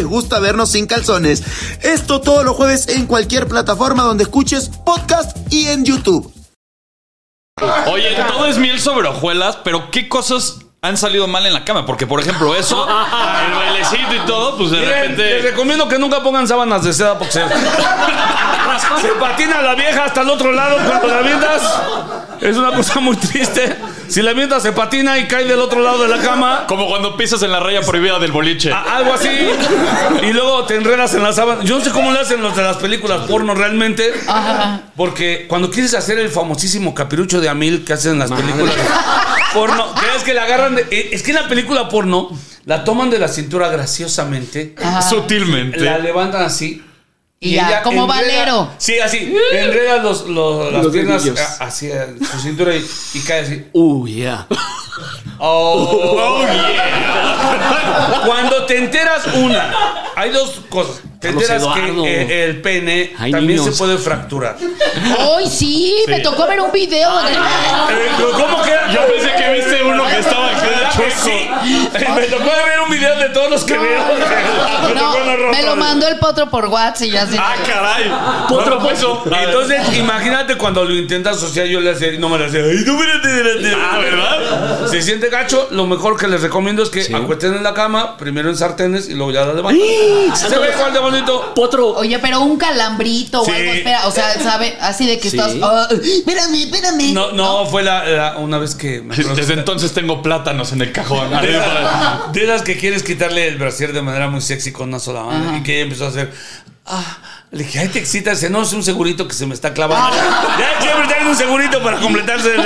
gusta vernos sin calzones. Esto todos los jueves en cualquier plataforma donde escuches podcast y en YouTube. Oye, todo es miel sobre hojuelas, pero ¿qué cosas han salido mal en la cama? Porque, por ejemplo, eso, el bailecito y todo, pues de Miren, les repente. recomiendo que nunca pongan sábanas de seda porque se, se patina la vieja hasta el otro lado cuando la avientas. Es una cosa muy triste. Si la avientas se patina y cae del otro lado de la cama. Como cuando pisas en la raya prohibida del boliche. a- Algo así. Y luego te enredas en la sábana. Yo no sé cómo le hacen los de las películas porno realmente. Ajá. Porque cuando quieres hacer el famosísimo capirucho de Amil que hacen en las películas porno, crees que la agarran de- eh, Es que en la película porno la toman de la cintura graciosamente. Ajá. Sutilmente. La levantan así. Y ya, como valero. Sí, así. Enreda los, los- las Los piernas dedillos. a- hacia su cintura y, y cae así. Uh, yeah. Oh, Cuando te enteras, una, hay dos cosas. Te enteras Eduardo. que eh, el pene Ay, también niños. se puede fracturar. Hoy sí, me tocó ver un video de... Eh, ¿Cómo que? Yo pensé que viste uno que estaba aquí de ¿Verdad que chueco. sí? Me tocó ver un video de todos los que veo. Me No, me lo mandó el potro por WhatsApp y ya así. Ah, caray. Otro ¿Cómo fue eso? Entonces, imagínate cuando lo intentas asociar, yo le hacía, no me le hacía, ay, no, espérate, espérate". Ah, ¿verdad? Se siente gacho, lo mejor que les recomiendo es que acuesten en la cama, primero en sartenes y luego ya la levantan. ¿Se ve cuál de bonito? Potro. Oye, pero un calambrito Sí. o algo, espera, o sea, ¿sabe? Así de que Sí. estás... ah, espérame, espérame. No, no, fue la, la- una vez que me Desde entonces tengo plátanos en el cajón. de esas- de esas que quieres quitarle el brasier de manera muy sexy con una sola mano Ajá. y que ella empezó a hacer ah, le dije, ay, te excita, dice, no, es un segurito que se me está clavando. Ya siempre traen un segurito para completarse el,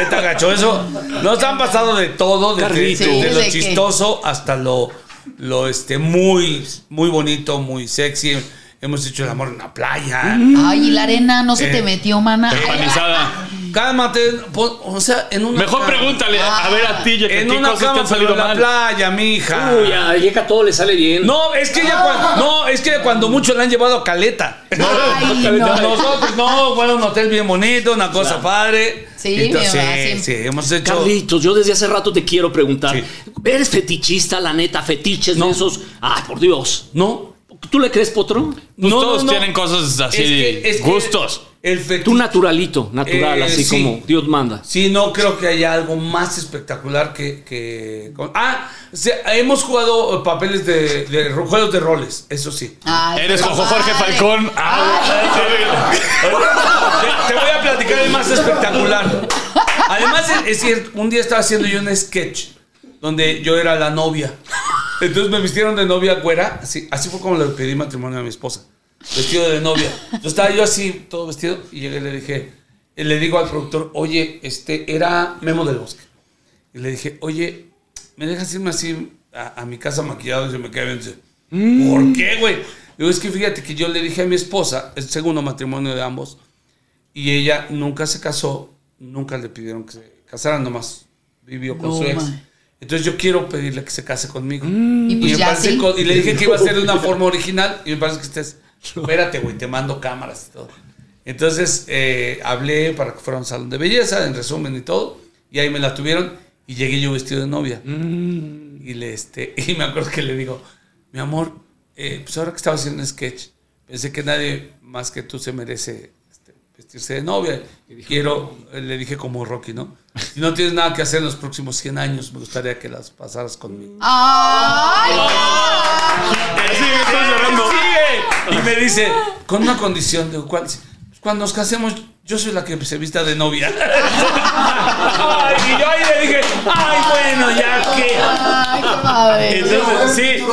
Está gacho. Eso nos han pasado de todo, desde, Sí, lo chistoso hasta lo, lo este, muy, muy bonito, muy sexy. Hemos hecho el amor en la playa. Ay, y la arena no se Eh, te metió, mana. Empanizada. Cálmate, po- o sea, en una Mejor cama- pregúntale, a ver a ti, ya que En qué una cosas te cama han pero salido en la mal. playa, mija. Uy, a Yeka todo le sale bien. No, es que ya cuando, no, es que cuando muchos la han llevado a Caleta. Ay, no. Nosotros no, bueno, un hotel bien bonito, una cosa padre. Sí, Entonces, mi mamá, sí, sí. hemos hecho. Carlitos, yo desde hace rato te quiero preguntar. Sí. ¿Eres fetichista, la neta? ¿Fetiches de esos? Ay, por Dios. No, ¿Tú le crees, Potro? Pues no, todos no, no. tienen cosas así, Es que- es que gustos. El fetiche. Tú naturalito, natural, Eh, así sí. como Dios manda. Sí, no creo que haya algo más espectacular que. que con- ah, sí, hemos jugado papeles de, de juegos de roles, eso sí. Ay, Eres como Jorge. Falcón. Ah, Te, te voy a platicar el más espectacular. Además, es, es cierto, un día estaba haciendo yo un sketch donde yo era la novia. Entonces me vistieron de novia güera. Así, así fue como le pedí matrimonio a mi esposa. Vestido de novia. Entonces estaba yo así, todo vestido, y llegué y le dije, y le digo al productor, oye, este era Memo del Bosque. Y le dije, oye, ¿me dejas irme así a, a mi casa maquillado y se me cae bien? Dice, ¿Por qué, güey? Digo, es que fíjate que yo le dije a mi esposa, el segundo matrimonio de ambos, y ella nunca se casó, nunca le pidieron que se casaran, nomás vivió con No, su ex. ma. Entonces yo quiero pedirle que se case conmigo. Y pues me ya parece sí. co- y le dije que iba a ser de una forma original y me parece que estés, espérate, güey, te mando cámaras y todo. Entonces eh, hablé para que fuera a un salón de belleza, en resumen y todo, y ahí me la tuvieron y llegué yo vestido de novia. Y, le, este, y me acuerdo que le digo, mi amor, eh, pues ahora que estaba haciendo un sketch, pensé que nadie más que tú se merece vestirse de novia. Quiero, eh, le dije como Rocky, ¿no? Si no tienes nada que hacer en los próximos 100 años, me gustaría que las pasaras conmigo. Ay, Sí, estoy llorando. Sigue. Y me dice, con una condición, digo, ¿cuál? Cuando nos casemos, yo soy la que se vista de novia. Ay, y yo ahí le dije, ay, bueno, ya que. ay, qué padre. Entonces, sí.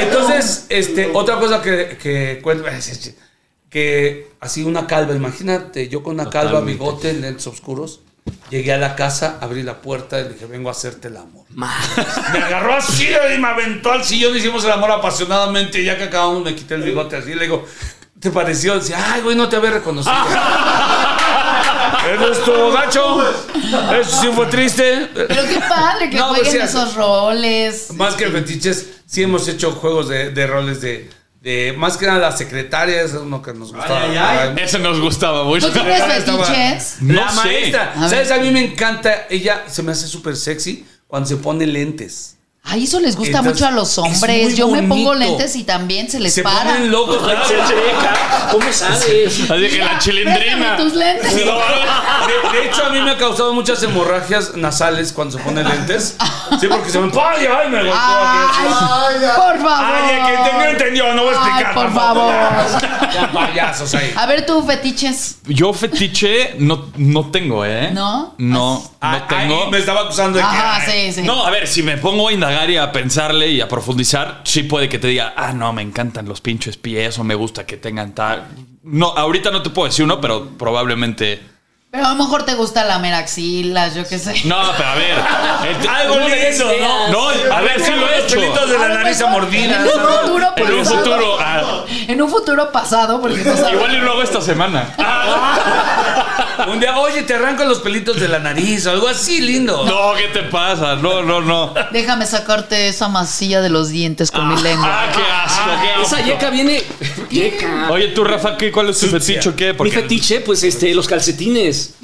Entonces, este, otra cosa que, que cuento, que así una calva, imagínate, yo con una calva, bigote, lentes oscuros, llegué a la casa, abrí la puerta y le dije, vengo a hacerte el amor. Me agarró así y me aventó al sillón, hicimos el amor apasionadamente, y ya que acabamos me quité el bigote así, le digo, ¿te pareció? Dice, ay, güey, no te había reconocido. Eso estuvo gacho. Eso sí fue triste. Pero qué padre que No, jueguen esos roles. Más que fetiches, sí hemos hecho juegos de, de roles de, de. Más que nada la secretaria, es uno que nos gustaba. Ay, Ese nos gustaba mucho. ¿Tú tienes Estaba- fetiches? No la sé. maestra. A. ¿Sabes? A mí me encanta. Ella se me hace súper sexy cuando se pone lentes. Ay, eso les gusta Entonces, mucho a los es hombres. Yo me pongo lentes y también se les Se para. ponen locos. ¿verdad? Checa, ¿Cómo sabes? Así que la chilindrina. tus lentes. De, de hecho, a mí me ha causado muchas hemorragias nasales cuando se pone lentes. Sí, porque se me. ¡Ay, ay! Me golpeó aquí. Ay, por favor. Ay, el que entendió, entendió. No voy a explicar. Ay, por favor. Ya, payasos ahí. A ver, tú, fetiches. Yo fetiche no, no tengo, ¿eh? ¿No? No, Ah, no tengo. ahí me estaba acusando de que. Ajá, ay, sí, sí. No, a ver, si me pongo a indagar y a pensarle y a profundizar, sí puede que te diga, ah, no, me encantan los pinches pies o me gusta que tengan tal. No, ahorita no te puedo decir uno, pero probablemente. Pero a lo mejor te gusta la meraxilas, yo qué sé. No, pero a ver. el- Algo lindo, ¿no? No, a ver, sí lo he hecho. pelitos de la nariz mordida. En un futuro En un pasado. futuro. ah, En un futuro pasado, porque no sabes. igual y lo hago esta semana. Un día, oye, te arrancan los pelitos de la nariz o algo así lindo. No, ¿qué te pasa? No, no, no. Déjame sacarte esa masilla de los dientes con mi lengua. Ah, qué asco, qué Esa asco. yeca viene. Yeca. Oye, tú, Rafa, ¿qué, ¿cuál es tu fetiche o qué? Mi fetiche, pues este, los calcetines.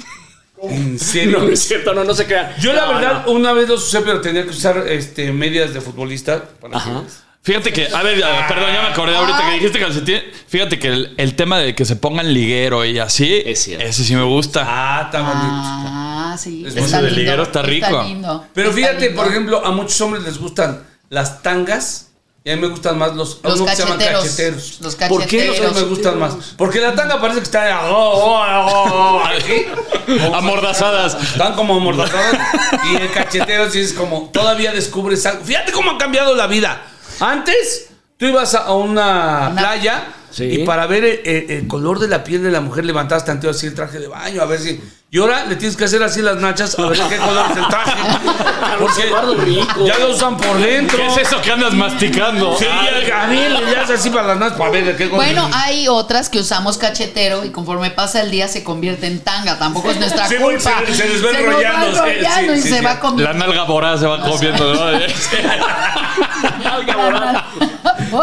¿En serio? no es cierto, no, no se crean. Yo la verdad no. una vez los usé, pero tenía que usar este, medias de futbolista. Para Ajá. que- Fíjate que, a ver, perdón, ya me acordé ahorita que dijiste calcetín. Fíjate que el, el tema de que se pongan liguero y así, Es cierto. ese sí me gusta. Ah, está bonito. Ah, sí. Es está ese de lindo, liguero está rico. lindo, Pero está fíjate, lindo. por ejemplo, a muchos hombres les gustan las tangas y a mí me gustan más los, los uno que se llaman cacheteros. cacheteros. Los ¿Por qué los cacheteros. hombres me gustan más? Porque la tanga parece que está oh, oh, oh, oh, aquí. Amordazadas. Están como amordazados. y el cachetero sí es como todavía descubres algo. Fíjate cómo ha cambiado la vida. Antes tú ibas a una Una- playa Sí. Y para ver el, el- el color de la piel de la mujer, levantabas tantito así el traje de baño, a ver si. Y ahora le tienes que hacer así las nachas, a ver qué color es el traje. Porque ya lo usan por dentro. ¿Qué es eso que andas masticando? Sí, ya, a mí le das así para las nachas, para ver de qué color. Bueno, hay otras que usamos cachetero y conforme pasa el día se convierte en tanga. Tampoco es nuestra Sí, culpa. se- se les va nos enrollando, sí, y sí, se sí. va comiendo. La nalga voraz se va comiendo, ¿no?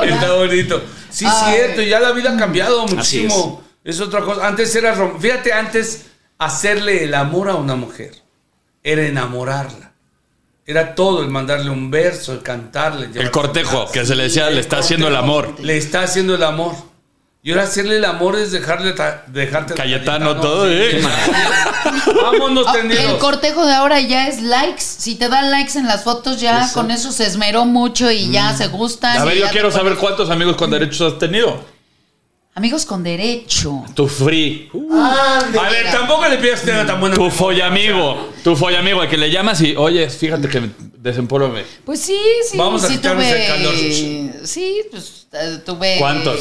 Está bonito. Sí, Ay. cierto, ya la vida ha cambiado muchísimo. Es. otra cosa. Antes era, rom- fíjate, antes hacerle el amor a una mujer era enamorarla. Era todo, el mandarle un verso, el cantarle. El cortejo, que se le decía, le está haciendo el amor. Le está haciendo el amor. Y ahora hacerle el amor es dejarle ta- dejarte Cayetano, todo, ¿eh? Vámonos Ah, tendidos. el cortejo de ahora ya es likes. Si te dan likes en las fotos, ya con eso se esmeró mucho y ya se gustan. A ver, yo quiero saber cuántos amigos con derechos has tenido. Amigos con derecho. Tu free. A ver, tampoco le pidas que tenga tan buena Tu follamigo. Tu follamigo, al que le llamas y, oye, fíjate que desempólvame. Pues sí, sí. Vamos a sí quitarnos tuve. el calor. Sí, pues eh, tuve. ¿Cuántos?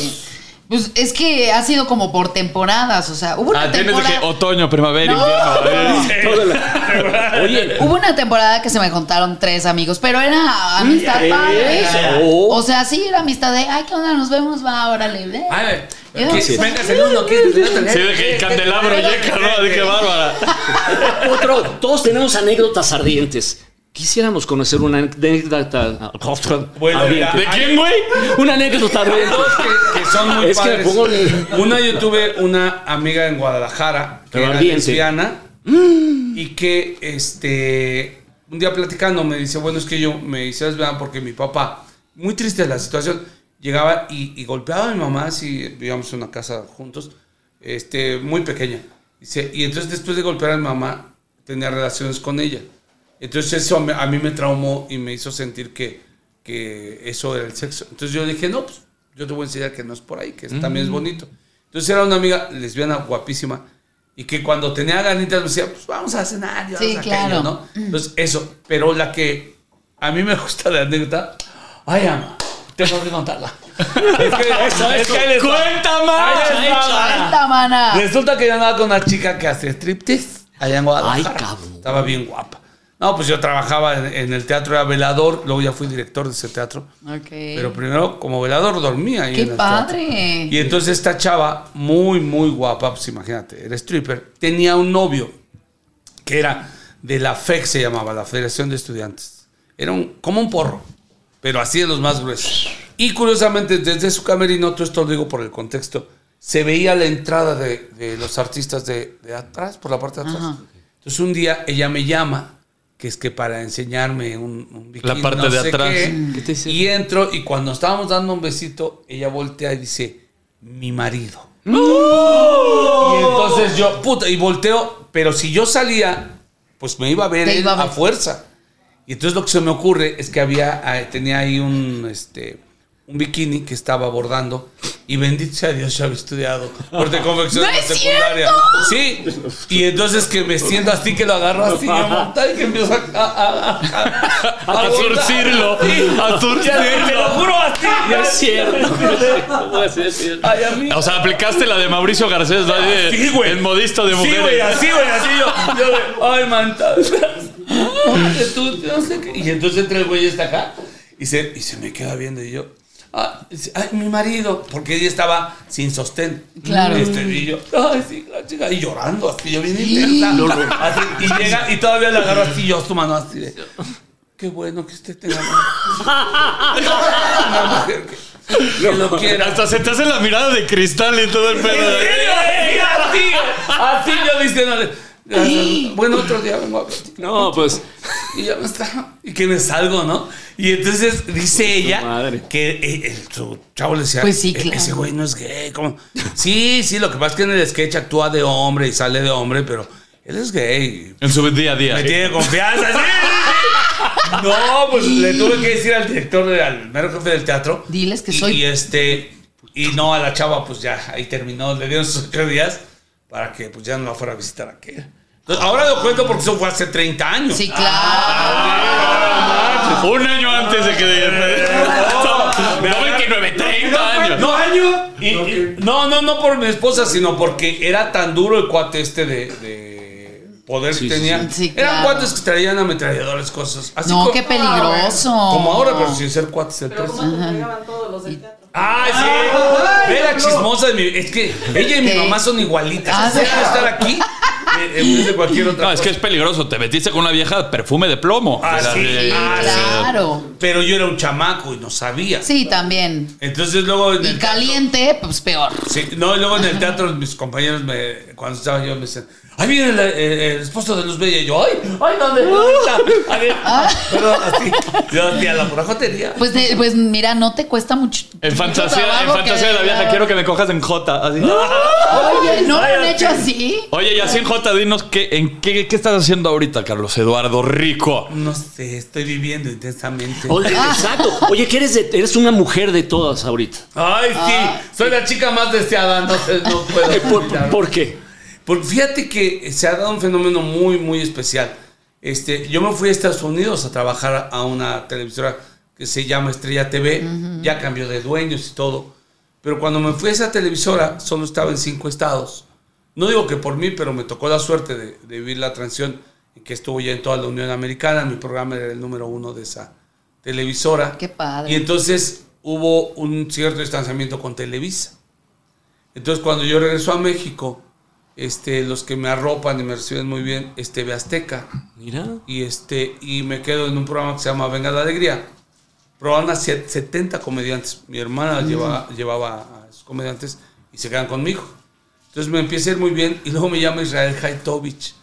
Pues es que ha sido como por temporadas. O sea, hubo una Ah, de temporada. que otoño, primavera, No. invierno. ¿eh? Toda la- Oye, Hubo una temporada que se me contaron tres amigos, pero era amistad padre. Oh. O sea, sí, era amistad de, ay, ¿qué onda? Nos vemos, va, órale. ve". Ay, Yo- ¿qué? Sí. Venga, el uno, ¿qué? Sí, de que candelabro yeca, ¿no? De qué bárbara. otro, todos tenemos anécdotas ardientes. Quisiéramos conocer una anécdota Bueno, ardiente. ¿De quién, güey? Una anécdota. Dos que, que son muy Es que pongo- Una yo tuve una amiga en Guadalajara que Pero era lesbiana y que este un día platicando me dice, bueno, es que yo me hice lesbiana porque mi papá, muy triste la situación, llegaba y, y golpeaba a mi mamá si vivíamos en una casa juntos, este, muy pequeña. Dice, y entonces después de golpear a mi mamá, tenía relaciones con ella. Entonces eso a mí, a mí me traumó y me hizo sentir que, que eso era el sexo. Entonces yo dije, no, pues yo te voy a enseñar que no es por ahí, que es- también es bonito. Entonces era una amiga lesbiana guapísima y que cuando tenía ganitas me decía, pues vamos a cenar, y Sí, vamos a aquello", claro. ¿no? Entonces eso, pero la que a mí me gusta de anécdota, ay, ama, tengo que contarla. es que, es que ahí les va. ¡Cuenta mana. Resulta que yo andaba con una chica que hace striptease allá en Guadalajara. Ay, cabrón. Estaba bien guapa. No, pues yo trabajaba en, en el teatro, era velador, luego ya fui director de ese teatro. Ok. Pero primero, como velador, dormía ahí ¡Qué en el teatro. padre! Y entonces esta chava, muy, muy guapa, pues imagínate, era stripper, tenía un novio que era de la FEC, se llamaba, la Federación de Estudiantes. Era un, como un porro, pero así de los más gruesos. Y curiosamente, desde su camerino, todo esto lo digo por el contexto, se veía la entrada de, de los artistas de, de atrás, por la parte de atrás. Ajá. Entonces un día ella me llama, que es que para enseñarme un, un bikini, La parte no de sé atrás. qué. ¿Qué te dice? y entro y cuando estábamos dando un besito, ella voltea y dice, mi marido. Y entonces yo, puta, y volteo, pero si yo salía, pues me iba a ver él iba a a, ver. fuerza. Y entonces lo que se me ocurre es que había, eh, tenía ahí un, este, un bikini que estaba bordando y bendito sea Dios, yo había estudiado por de confección ¡No en la es secundaria. Sí, y entonces que me siento así, que lo agarro así, a montar y que empiezo a, a, a, a, A surcirlo. A Te lo surcirlo. juro así. No es cierto. O sea, aplicaste la de Mauricio Garcés, ¿no? De- Sí, güey. El modista de Sí, mujeres. güey, así, güey, así yo. yo ay, manta. Y entonces entra el güey está acá y se, y se me queda viendo y yo. Ah, ay, mi marido, porque ella estaba sin sostén. Claro. Este, y yo, ay, sí, la chica, y llorando, así, yo bien intensa. Así, y llega, y todavía le agarro así, yo su mano así de, qué bueno que usted tenga una mujer que, que lo quiera. Hasta se te hace la mirada de cristal y todo el pedo. Sí, así, así yo diciéndole. Gracias. Bueno, otro día vengo a platicar. No, pues. Y ya me está. Y que me salgo, ¿no? Y entonces dice ella Madre. que eh, el- su chavo le decía: Pues sí, "E- claro. Ese güey no es gay. ¿cómo?". Sí, sí, lo que pasa es que en el sketch actúa de hombre y sale de hombre, pero él es gay. En su día a día. Me tiene confianza, sí. No, pues le tuve que decir al director, de- al mero jefe del teatro. Diles que y- soy- Y este. Y no, a la chava, pues ya ahí terminó. Le dieron sus ocho días para que pues ya no la fuera a visitar aquel. Entonces, ahora lo cuento porque eso fue hace 30 años. Sí, claro. Un año antes de que. No 29, 30 años. No, año. Y- y- no, no, no por mi esposa, sino porque era tan duro el cuate este de, de poder Sí, que tenía. sí. Sí, Eran claro. cuates que traían ametralladores, cosas. Así No, qué peligroso. Como ahora, pero sin ser cuates del Pero como pegaban todos los del teatro. ¡Ay, sí! Ve la chismosa de mi. Es que ella y mi mamá son igualitas. Ah, estar aquí eh, en vez de cualquier otra No, es que es peligroso. Te metiste con una vieja de perfume de plomo. Ah, sí. de- Ah, sí. claro. Pero yo era un chamaco y no sabía. Sí, también. Entonces luego en Y el caliente, pues peor. Sí, no, y luego en el teatro mis compañeros me, cuando estaba yo me decían, ahí viene el, el- el esposo de Luz Bella y yo, ay, ay, ¿dónde? ¿Dónde está? A ver, Pero así, yo hacía la pura jotería. Pues, de- pues mira, no te cuesta mucho. En mucho fantasía, en fantasía de la vieja, quiero que me cojas en J. Así. Oye, ¿no lo han hecho sí. así? Oye, y así en J, dinos, ¿qué, en qué, qué estás haciendo ahorita, Carlos Eduardo Rico? No sé, estoy viviendo intensamente. Oye, exacto. Oye, que eres, de- eres una mujer de todas ahorita. Ay, sí, soy la chica más deseada, no, sé, no puedo. Eh, ¿Por, por qué? Porque fíjate que se ha dado un fenómeno muy, muy especial. Este, yo me fui a Estados Unidos a trabajar a una televisora que se llama Estrella TV, ya cambió de dueños y todo. Pero cuando me fui a esa televisora, solo estaba en cinco estados. No digo que por mí, pero me tocó la suerte de, de vivir la transición en que estuvo ya en toda la Unión Americana. Mi programa era el número uno de esa televisora. Qué padre. Y entonces hubo un cierto distanciamiento con Televisa. Entonces, cuando yo regreso a México, este, los que me arropan y me reciben muy bien es TV Azteca. Mira. Y, este, y me quedo en un programa que se llama Venga la Alegría. Probaban a siete- 70 comediantes. Mi hermana llevaba, llevaba a esos comediantes y se quedan conmigo. Entonces me empieza a ir muy bien y luego me llama Israel Haitovich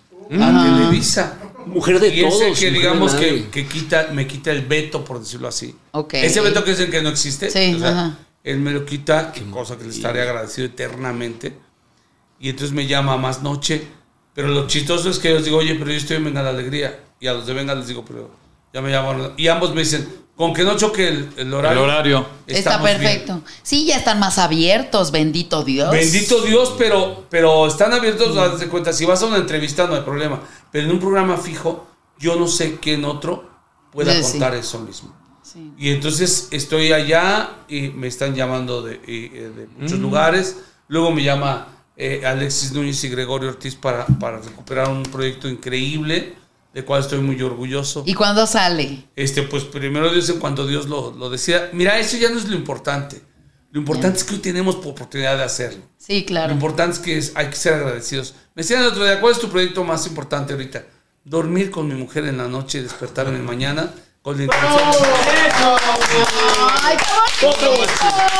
a Televisa. Mujer de Y ese todos. que mujer de digamos que, que quita, me quita el veto, por decirlo así. Ok. Ese veto que dicen que no existe. Sí, o sea, ajá. Él me lo quita, que cosa que le estaré agradecido eternamente. Y entonces me llama más noche. Pero lo chistoso es que yo les digo, oye, pero yo estoy en Venga la Alegría. Y a los de Venga les digo, pero ya me llamaron. Y ambos me dicen, con que no choque el, el El horario. horario. Está estamos bien". perfecto. Sí, ya están más abiertos, bendito Dios. Bendito Dios, pero, pero están abiertos, haz de cuenta, si vas a una entrevista no hay problema, pero en un programa fijo, yo no sé quién otro pueda Sí, sí. contar eso mismo. Sí. Y entonces estoy allá y me están llamando de, eh, de muchos lugares, luego me llama eh, Alexis Núñez y Gregorio Ortiz para, para recuperar un proyecto increíble, del cual estoy muy orgulloso. ¿Y cuándo sale? Este, pues primero Dios en cuanto Dios lo, lo decida. Mira, eso ya no es lo importante. Lo importante es que hoy tenemos oportunidad de hacerlo. Sí, Lo claro. importante es que es- hay que ser agradecidos. Me decían el otro día, ¿cuál es tu proyecto más importante ahorita? Dormir con mi mujer en la noche y despertarme mañana con la intención Ay, qué bonito.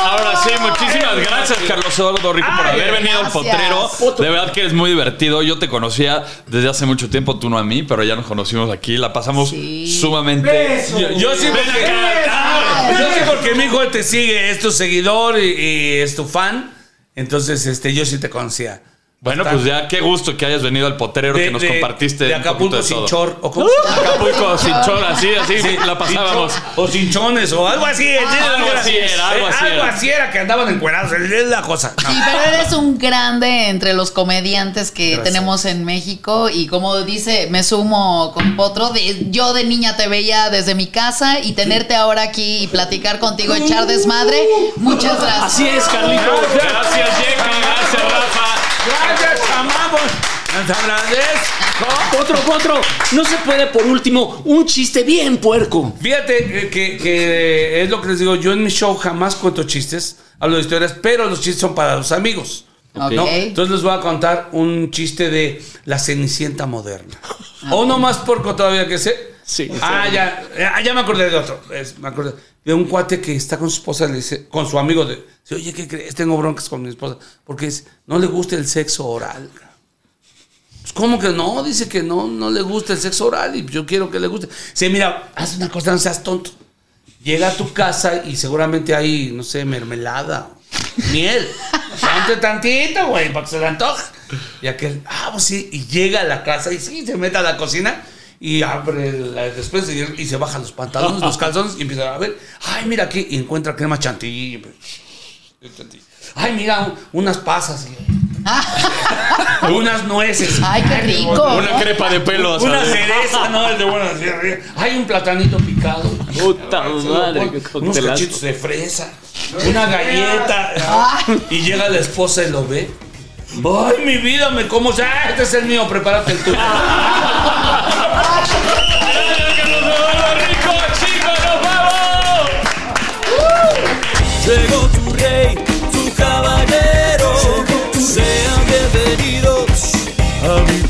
Ahora sí, muchísimas gracias, Carlos Eduardo Rico, por haber venido al gracias. potrero. De verdad que eres muy divertido. Yo te conocía desde hace mucho tiempo, tú no a mí, pero ya nos conocimos aquí. La pasamos Sí. sumamente. Yo, yo sí Ven porque, acá. yo sí porque mi hijo te sigue, es tu seguidor y, y es tu fan. Entonces, este, yo sí te conocía. Bueno, pues ya qué gusto que hayas venido al potrero que nos compartiste. de Acapulco de sin todo. chor. ¿o llama? Acapulco sin chor, así, así la pasábamos. Sin O sin chones, o algo así. algo así era, algo así Algo era. así era que andaban encuerados. Es la cosa. No. Sí, pero eres un grande entre los comediantes que Gracias. tenemos en México y como dice, me sumo con Potro, de, yo de niña te veía desde mi casa y tenerte ahora aquí y platicar contigo, echar desmadre, muchas gracias. Así es, Carlito. Gracias, Yeka, gracias, Rafa. Gracias, amamos. Agradezco. Otro, otro. No se puede, por último, un chiste bien puerco. Fíjate que, que es lo que les digo, yo en mi show jamás cuento chistes, hablo de historias, pero los chistes son para los amigos. Ok. ¿no? Entonces les voy a contar un chiste de la Cenicienta moderna. O no más porco todavía que sé. Sí. Ah, ya, ya, ya me acordé de otro. Me acordé de un cuate que está con su esposa, le dice, con su amigo, de, dice, oye, ¿qué crees? Tengo broncas con mi esposa. Porque es- no le gusta el sexo oral. Pues, ¿Cómo que no? Dice que no, no le gusta el sexo oral y yo quiero que le guste. Sí, mira, haz una cosa, no seas tonto. Llega a tu casa y seguramente hay, no sé, mermelada, miel. Ponte tantito, güey, para que se le antoje. Y aquel, ah, pues sí, y llega a la casa y sí, se mete a la cocina y abre la despensa y, y se baja los pantalones, los calzones y empieza a ver, ay, mira aquí, y encuentra crema chantilly. Ay, mira, un- unas pasas. y- unas nueces. Ay, qué rico. Una ¿no? crepa de pelos. Una cereza, no, el de buenas Hay un platanito picado. Puta madre, qué Unos cachitos de fresa. Una galleta. Ay. Y llega la esposa y lo ve. ¡Ay, mi vida! Me como. ¡Ah, este es el mío! Prepárate el tuyo. chicos! ¡Nos vamos! Llegó tu rey, tu caballero. Sean bienvenidos a mi